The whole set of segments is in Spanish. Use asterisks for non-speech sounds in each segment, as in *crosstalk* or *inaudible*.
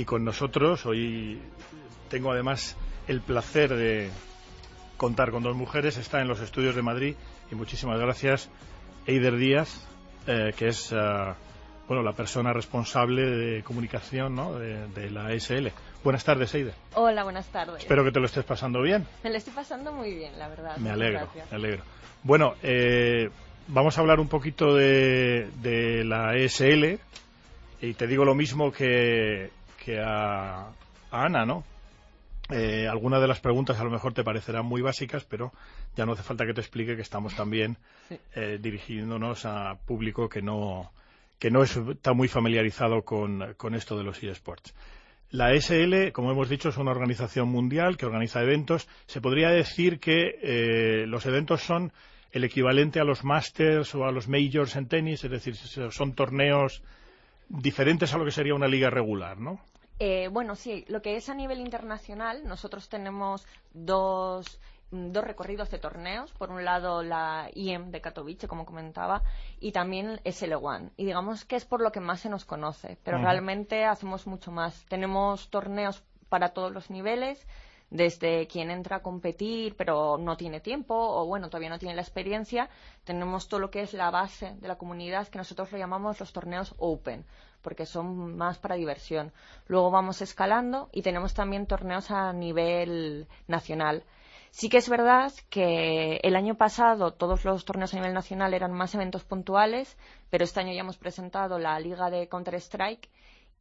Y con nosotros hoy tengo además el placer de contar con dos mujeres. Está en los estudios de Madrid y muchísimas gracias Eider Díaz, eh, que es eh, bueno la persona responsable de comunicación ¿no? de, la SL. Buenas tardes, Eider. Hola, buenas tardes. Espero que te lo estés pasando bien. Me lo estoy pasando muy bien, la verdad. Me alegro, me alegro. Bueno, eh, vamos a hablar un poquito de, de la ESL y te digo lo mismo que, que a, Ana, ¿no? Eh, algunas de las preguntas a lo mejor te parecerán muy básicas, pero ya no hace falta que te explique que estamos también eh, dirigiéndonos a público que no, que no está muy familiarizado con, con esto de los eSports. La SL, como hemos dicho, es una organización mundial que organiza eventos. Se podría decir que eh, los eventos son el equivalente a los Masters o a los Majors en tenis, es decir, son torneos diferentes a lo que sería una liga regular, ¿no? Eh, bueno, sí, lo que es a nivel internacional, nosotros tenemos dos, dos recorridos de torneos. Por un lado, la IEM de Katowice, como comentaba, y también SL1. Y digamos que es por lo que más se nos conoce, pero realmente hacemos mucho más. Tenemos torneos para todos los niveles desde quien entra a competir pero no tiene tiempo o bueno todavía no tiene la experiencia tenemos todo lo que es la base de la comunidad que nosotros lo llamamos los torneos open porque son más para diversión. Luego vamos escalando y tenemos también torneos a nivel nacional. Sí que es verdad que el año pasado todos los torneos a nivel nacional eran más eventos puntuales, pero este año ya hemos presentado la Liga de Counter-Strike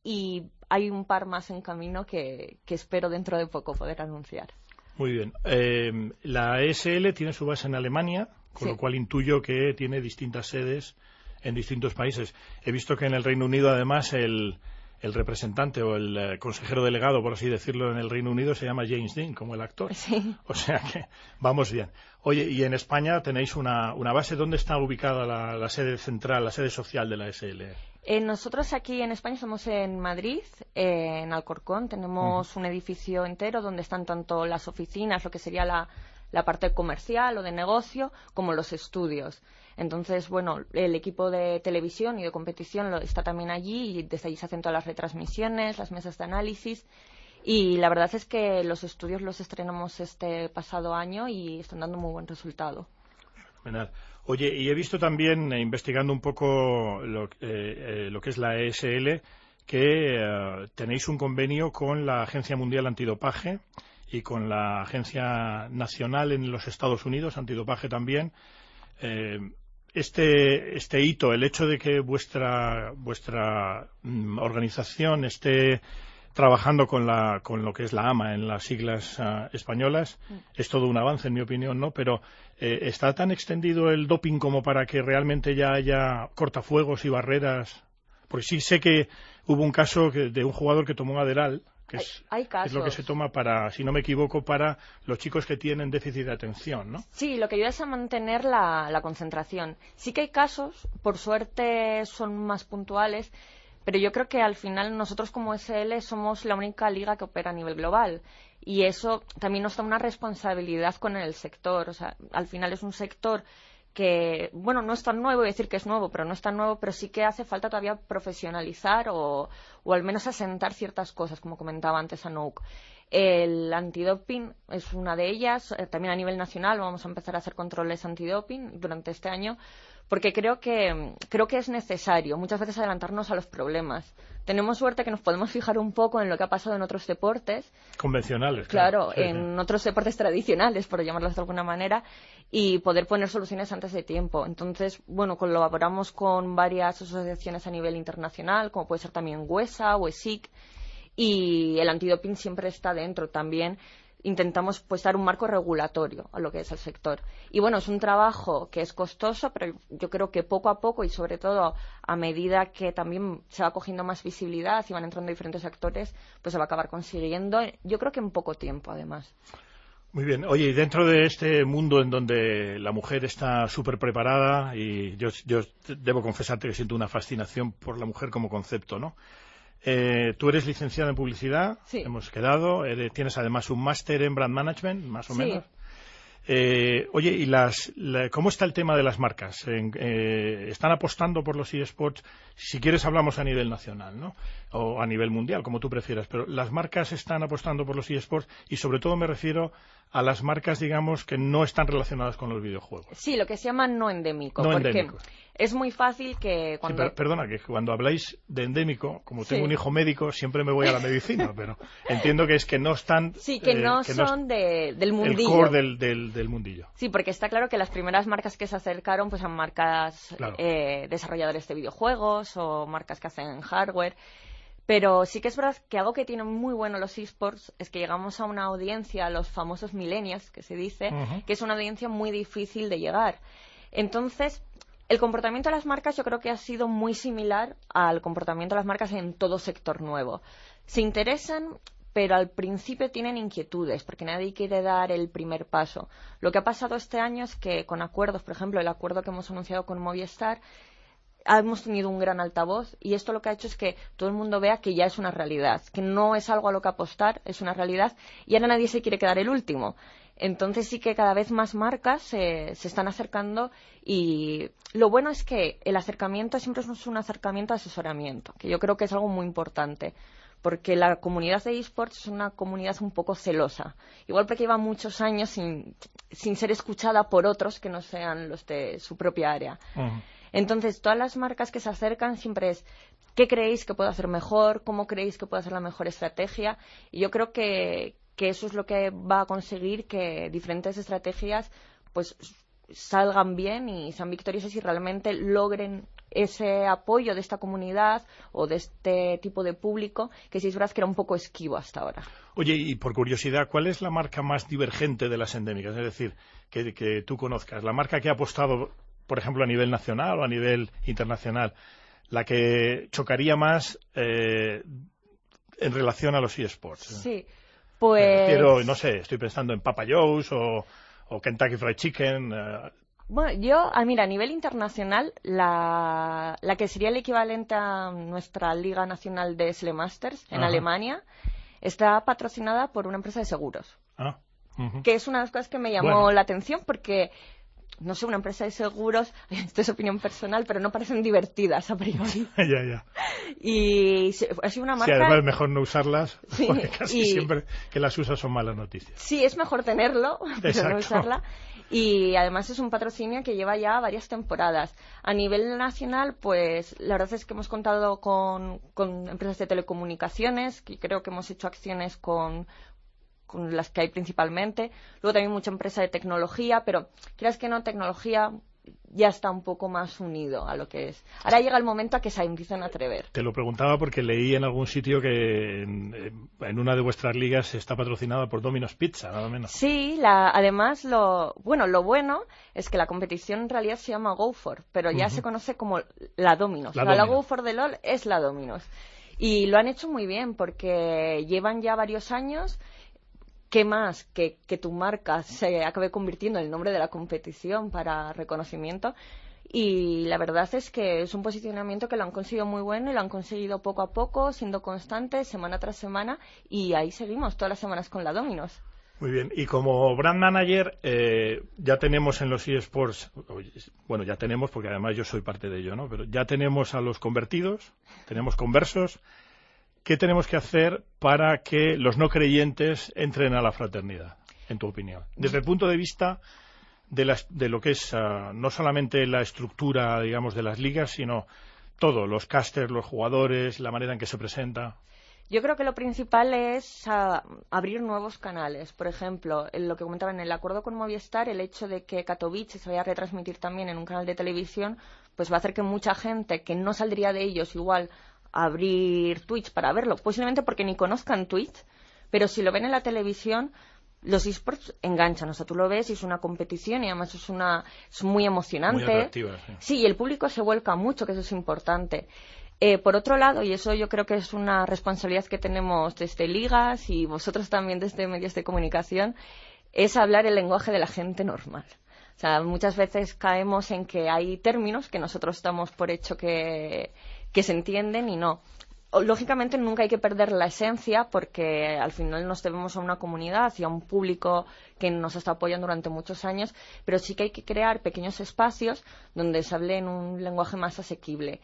y hay un par más en camino que, espero dentro de poco poder anunciar. Muy bien. Eh, la ESL tiene su base en Alemania, con lo cual intuyo que tiene distintas sedes en distintos países. He visto que en el Reino Unido, además, el, el representante o el eh, consejero delegado, por así decirlo, en el Reino Unido se llama James Dean, como el actor. Sí. O sea que vamos bien. Oye, y en España tenéis una, una base. ¿Dónde está ubicada la, sede central, la sede social de la SL? Eh, nosotros aquí en España estamos en Madrid, eh, en Alcorcón. Tenemos un edificio entero donde están tanto las oficinas, lo que sería la, la parte comercial o de negocio, como los estudios. Entonces, bueno, el equipo de televisión y de competición está también allí y desde allí se hacen todas las retransmisiones, las mesas de análisis. Y la verdad es que los estudios los estrenamos este pasado año y están dando muy buen resultado. Oye, y he visto también, eh, investigando un poco lo, eh, eh, lo, que es la ESL, que tenéis un convenio con la Agencia Mundial Antidopaje y con la Agencia Nacional en los Estados Unidos, Antidopaje también este, este hito, el hecho de que vuestra, vuestra mm, organización esté trabajando con, la, con lo que es la AMA en las siglas ah, españolas mm. es todo un avance, en mi opinión, ¿no? Pero eh, ¿está tan extendido el doping como para que realmente ya haya cortafuegos y barreras? Porque sí sé que hubo un caso de un jugador que tomó Aderal que es, lo que se toma para, si no me equivoco, para los chicos que tienen déficit de atención, ¿no? Sí, lo que ayuda es a mantener la, concentración. Sí que hay casos, por suerte son más puntuales, pero yo creo que al final nosotros como SL somos la única liga que opera a nivel global y eso también nos da una responsabilidad con el sector. O sea, al final es un sector que, bueno, no es tan nuevo, voy a decir que es nuevo, pero no es tan nuevo, pero sí que hace falta todavía profesionalizar o, o al menos asentar ciertas cosas, como comentaba antes Anouk. El antidoping es una de ellas. Eh, también a nivel nacional vamos a empezar a hacer controles antidoping durante este año porque creo que, creo que es necesario muchas veces adelantarnos a los problemas. Tenemos suerte que nos podemos fijar un poco en lo que ha pasado en otros deportes. Convencionales. Claro, en otros deportes tradicionales, por llamarlos de alguna manera, y poder poner soluciones antes de tiempo. Entonces, bueno, colaboramos con varias asociaciones a nivel internacional, como puede ser también WESA o ESIC, y el antidoping siempre está dentro también intentamos pues dar un marco regulatorio a lo que es el sector. Y bueno, es un trabajo que es costoso, pero yo creo que poco a poco y sobre todo a medida que también se va cogiendo más visibilidad y van entrando diferentes actores, pues se va a acabar consiguiendo, yo creo que en poco tiempo además. Muy bien. Oye, y dentro de este mundo en donde la mujer está súper preparada, y yo, yo debo confesarte que siento una fascinación por la mujer como concepto, ¿no? Eh, tú eres licenciada en publicidad, hemos quedado. tienes además un máster en brand management, más o menos. Eh, oye, ¿y las, cómo está el tema de las marcas? Eh, ¿Están apostando por los eSports? Si quieres hablamos a nivel nacional, ¿no? o a nivel mundial, como tú prefieras, pero las marcas están apostando por los eSports y sobre todo me refiero a las marcas, digamos, que no están relacionadas con los videojuegos. Sí, lo que se llama no endémico. No porque endémico. es muy fácil que Sí, cuando... per- perdona, que cuando habláis de endémico, como tengo un hijo médico, siempre me voy a la medicina, *laughs* pero entiendo que es que no están... Sí, que eh, no son de- del el mundillo. core del, del, del mundillo. Sí, porque está claro que las primeras marcas que se acercaron pues son marcas Claro. eh, desarrolladores de videojuegos o marcas que hacen hardware. Pero sí que es verdad que algo que tienen muy bueno los esports es que llegamos a una audiencia, los famosos millennials, que se dice, que es una audiencia muy difícil de llegar. Entonces, el comportamiento de las marcas yo creo que ha sido muy similar al comportamiento de las marcas en todo sector nuevo. Se interesan, pero al principio tienen inquietudes, porque nadie quiere dar el primer paso. Lo que ha pasado este año es que con acuerdos, por ejemplo, el acuerdo que hemos anunciado con Movistar, hemos tenido un gran altavoz y esto lo que ha hecho es que todo el mundo vea que ya es una realidad, que no es algo a lo que apostar, es una realidad y ahora nadie se quiere quedar el último. Entonces sí que cada vez más marcas se, están acercando y lo bueno es que el acercamiento siempre es un acercamiento de asesoramiento, que yo creo que es algo muy importante porque la comunidad de esports es una comunidad un poco celosa. Igual porque lleva muchos años sin, sin ser escuchada por otros que no sean los de su propia área. Entonces, todas las marcas que se acercan siempre es ¿qué creéis que puedo hacer mejor? ¿Cómo creéis que puedo hacer la mejor estrategia? Y yo creo que, eso es lo que va a conseguir que diferentes estrategias pues salgan bien y sean victoriosas y realmente logren ese apoyo de esta comunidad o de este tipo de público que sí es verdad que era un poco esquivo hasta ahora. Oye, y por curiosidad, ¿cuál es la marca más divergente de las endémicas? Es decir, que, que tú conozcas. La marca que ha apostado, por ejemplo, a nivel nacional o a nivel internacional, la que chocaría más eh, en relación a los eSports. Sí, Me pues... refiero, no sé, estoy pensando en Papa Joe's o, o Kentucky Fried Chicken. eh, Bueno, yo, ah, mira, a nivel internacional, la, la que sería el equivalente a nuestra Liga Nacional de Sle Masters en Ajá. Alemania está patrocinada por una empresa de seguros, ah, que es una de las cosas que me llamó Bueno. la atención porque, no sé, una empresa de seguros, *laughs* esto es opinión personal, pero no parecen divertidas a priori. *laughs* ya, ya. Y ha sido una Sí, marca... además es mejor no usarlas, *laughs* Sí, porque casi y- siempre que las usas son malas noticias. Sí, es mejor tenerlo, pero Exacto. no usarla. Y además es un patrocinio que lleva ya varias temporadas. A nivel nacional, pues la verdad es que hemos contado con, con empresas de telecomunicaciones, que creo que hemos hecho acciones con, con las que hay principalmente. Luego también mucha empresa de tecnología, pero creas que no, tecnología ya está un poco más unido a lo que es. Ahora llega el momento a que se empiecen a atrever. Te lo preguntaba porque leí en algún sitio que en, en una de vuestras ligas está patrocinada por Domino's Pizza, nada menos. Sí, la, además lo bueno, lo bueno es que la competición en realidad se llama Go For, pero ya Ujú. se conoce como la Dominos. La La, la Domino. Go For de LOL es la Dominos. Y lo han hecho muy bien porque llevan ya varios años. ¿Qué más que, que tu marca se acabe convirtiendo en el nombre de la competición para reconocimiento? Y la verdad es que es un posicionamiento que lo han conseguido muy bueno y lo han conseguido poco a poco, siendo constantes, semana tras semana, y ahí seguimos todas las semanas con la Dominos. Muy bien, y como brand manager eh, ya tenemos en los eSports, bueno, ya tenemos porque además yo soy parte de ello, ¿no? Pero ya tenemos a los convertidos, tenemos conversos. ¿Qué tenemos que hacer para que los no creyentes entren a la fraternidad, en tu opinión? Desde el punto de vista de, las- de lo que es ah, no solamente la estructura, digamos, de las ligas, sino todo, los casters, los jugadores, la manera en que se presenta. Yo creo que lo principal es ah, abrir nuevos canales. Por ejemplo, en lo que comentaba en el acuerdo con Movistar, el hecho de que Katowice se vaya a retransmitir también en un canal de televisión, pues va a hacer que mucha gente que no saldría de ellos igual abrir Twitch para verlo, posiblemente porque ni conozcan Twitch, pero si lo ven en la televisión, los esports enganchan. O sea, tú lo ves y es una competición y además es, una, es muy emocionante. Muy atractiva, sí. Sí, y el público se vuelca mucho, que eso es importante. Eh, por otro lado, y eso yo creo que es una responsabilidad que tenemos desde ligas y vosotros también desde medios de comunicación, es hablar el lenguaje de la gente normal. O sea, muchas veces caemos en que hay términos que nosotros damos por hecho que, que se entienden y no. Lógicamente nunca hay que perder la esencia porque al final nos debemos a una comunidad y a un público que nos está apoyando durante muchos años, pero sí que hay que crear pequeños espacios donde se hable en un lenguaje más asequible.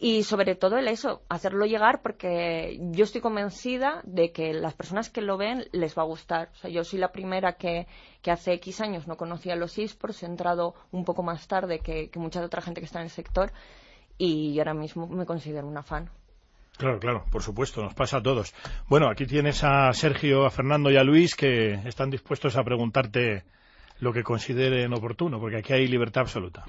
y sobre todo el eso, hacerlo llegar porque yo estoy convencida de que las personas que lo ven les va a gustar. O sea, yo soy la primera que, que hace X años no conocía los esports, he entrado un poco más tarde que, que mucha otra gente que está en el sector y ahora mismo me considero una fan. Claro, claro, por supuesto, nos pasa a todos. Bueno, aquí tienes a Sergio, a Fernando y a Luis que están dispuestos a preguntarte lo que consideren oportuno, porque aquí hay libertad absoluta.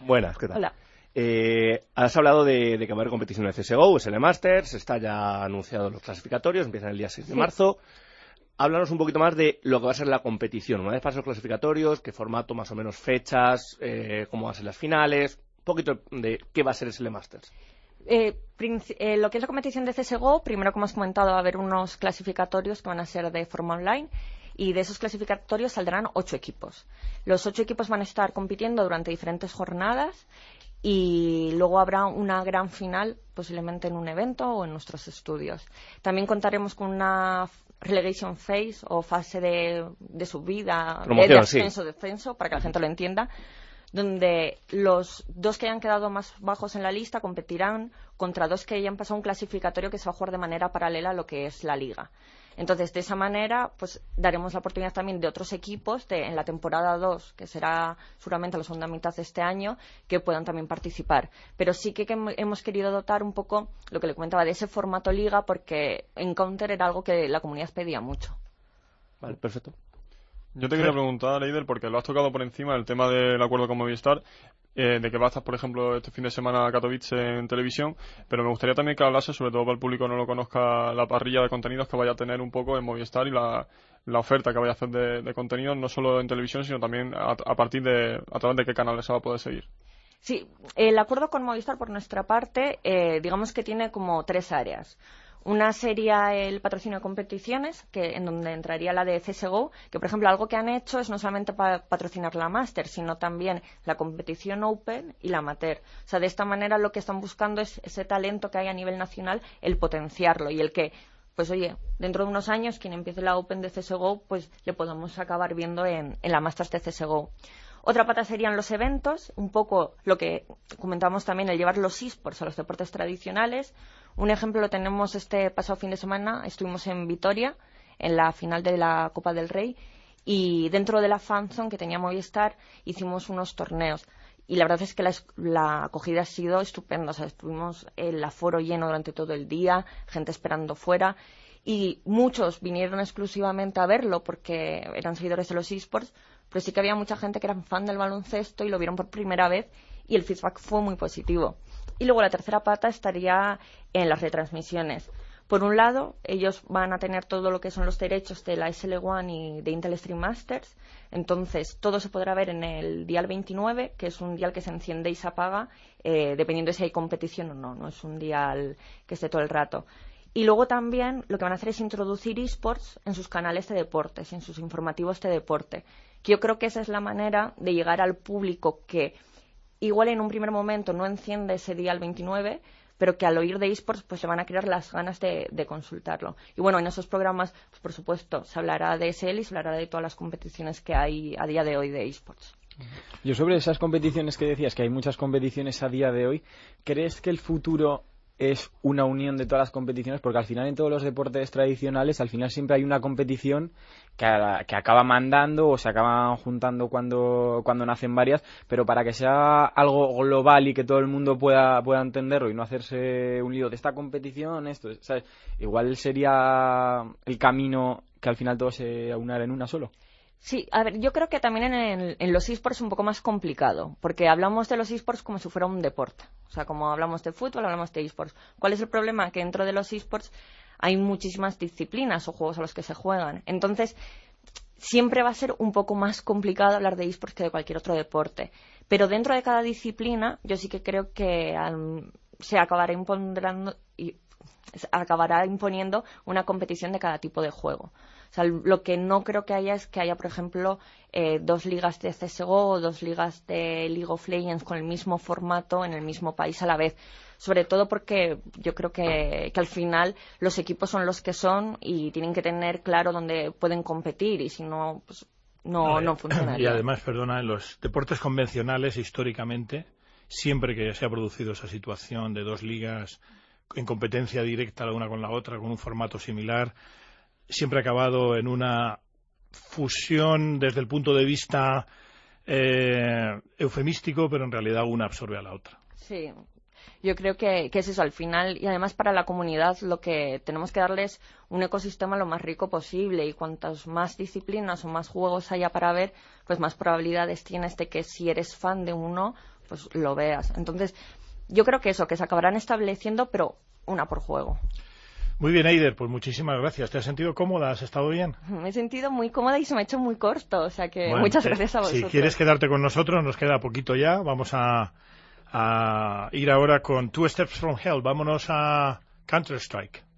Buenas, ¿qué tal? Hola. Eh, has hablado de, de que va a haber competición de CSGO, SL Masters, está ya anunciado los clasificatorios, empiezan el día 6 de Sí. marzo. Háblanos un poquito más de lo que va a ser la competición. Una vez pasen los clasificatorios, qué formato, más o menos fechas, eh, cómo van a ser las finales, poquito de qué va a ser SL Masters. Eh, eh, lo que es la competición de CSGO, primero, como has comentado, va a haber unos clasificatorios que van a ser de forma online y de esos clasificatorios saldrán ocho equipos. Los ocho equipos van a estar compitiendo durante diferentes jornadas y luego habrá una gran final, posiblemente en un evento o en nuestros estudios. También contaremos con una relegation phase o fase de, de subida, Promoción, de sí. descenso, para que la gente lo entienda, donde los dos que hayan quedado más bajos en la lista competirán contra dos que hayan pasado un clasificatorio que se va a jugar de manera paralela a lo que es la liga. Entonces, de esa manera, pues daremos la oportunidad también de otros equipos de, en la temporada 2, que será seguramente la segunda mitad de este año, que puedan también participar. Pero sí que, que hem- hemos querido dotar un poco lo que le comentaba de ese formato liga, porque Encounter era algo que la comunidad pedía mucho. Vale, perfecto. Yo te quería preguntar, Eider, porque lo has tocado por encima, el tema del acuerdo con Movistar, eh, de que va a estar, por ejemplo, este fin de semana a Katowice en televisión, pero me gustaría también que hablase, sobre todo para el público no lo conozca, la parrilla de contenidos que vaya a tener un poco en Movistar y la, la oferta que vaya a hacer de, de contenidos, no solo en televisión, sino también a, a partir de, a través de qué canales se va a poder seguir. Sí, el acuerdo con Movistar por nuestra parte, eh, digamos que tiene como tres áreas. Una sería el patrocinio de competiciones, que en donde entraría la de CSGO, que por ejemplo algo que han hecho es no solamente pa- patrocinar la Master, sino también la competición Open y la Amateur. O sea, de esta manera lo que están buscando es ese talento que hay a nivel nacional, el potenciarlo y el que pues oye, dentro de unos años quien empiece la Open de CSGO, pues le podamos acabar viendo en, en la Masters de CSGO. Otra pata serían los eventos, un poco lo que comentamos también, el llevar los esports a los deportes tradicionales. Un ejemplo lo tenemos este pasado fin de semana, estuvimos en Vitoria, en la final de la Copa del Rey, y dentro de la fanzone que tenía Movistar hicimos unos torneos. Y la verdad es que la, la acogida ha sido estupenda. O sea, estuvimos el aforo lleno durante todo el día, gente esperando fuera. Y muchos vinieron exclusivamente a verlo porque eran seguidores de los esports, pero sí que había mucha gente que era fan del baloncesto y lo vieron por primera vez y el feedback fue muy positivo. Y luego la tercera pata estaría en las retransmisiones. Por un lado, ellos van a tener todo lo que son los derechos de la SL1 y de Intel Stream Masters. Entonces, todo se podrá ver en el dial 29, que es un dial que se enciende y se apaga, eh, dependiendo de si hay competición o no. No es un dial que esté todo el rato. Y luego también lo que van a hacer es introducir esports en sus canales de deportes, en sus informativos de deporte. Que yo creo que esa es la manera de llegar al público que igual en un primer momento no enciende ese día al 29, pero que al oír de esports pues le van a crear las ganas de, de consultarlo. Y bueno, en esos programas, pues por supuesto, se hablará de SL y se hablará de todas las competiciones que hay a día de hoy de esports. Yo sobre esas competiciones que decías, que hay muchas competiciones a día de hoy, ¿crees que el futuro es una unión de todas las competiciones? Porque al final en todos los deportes tradicionales, al final siempre hay una competición que, que acaba mandando o se acaban juntando cuando, cuando nacen varias, pero para que sea algo global y que todo el mundo pueda, pueda entenderlo y no hacerse un lío de esta competición, esto, ¿sabes? Igual sería el camino que al final todos se aunar en una solo. Sí, a ver, yo creo que también en, el- en los esports es un poco más complicado, porque hablamos de los esports como si fuera un deporte. O sea, como hablamos de fútbol, hablamos de esports. ¿Cuál es el problema? Que dentro de los esports hay muchísimas disciplinas o juegos a los que se juegan. Entonces, siempre va a ser un poco más complicado hablar de esports que de cualquier otro deporte. Pero dentro de cada disciplina, yo sí que creo que am, se acabará impondrando y se acabará imponiendo una competición de cada tipo de juego. O sea, lo que no creo que haya es que haya, por ejemplo, eh, dos ligas de CSGO o dos ligas de League of Legends con el mismo formato en el mismo país a la vez. Sobre todo porque yo creo que, que al final los equipos son los que son y tienen que tener claro dónde pueden competir y si no, pues no, no Y funcionaría. además, perdona, en los deportes convencionales históricamente siempre que se ha producido esa situación de dos ligas en competencia directa la una con la otra, con un formato similar, siempre ha acabado en una fusión desde el punto de vista eh, eufemístico, pero en realidad una absorbe a la otra. Sí, yo creo que, es eso al final y además para la comunidad lo que tenemos que darles un ecosistema lo más rico posible y cuantas más disciplinas o más juegos haya para ver pues más probabilidades tienes de que si eres fan de uno pues lo veas entonces yo creo que eso que se acabarán estableciendo pero una por juego muy bien, Eider, pues muchísimas gracias. ¿Te has sentido cómoda? ¿Has estado bien? Me he sentido muy cómoda y se me ha hecho muy corto, o sea que muchas gracias a vosotros. Si quieres quedarte con nosotros, nos queda poquito ya. Vamos a, a ir ahora con Two Steps from Hell. Vámonos a Counter-Strike.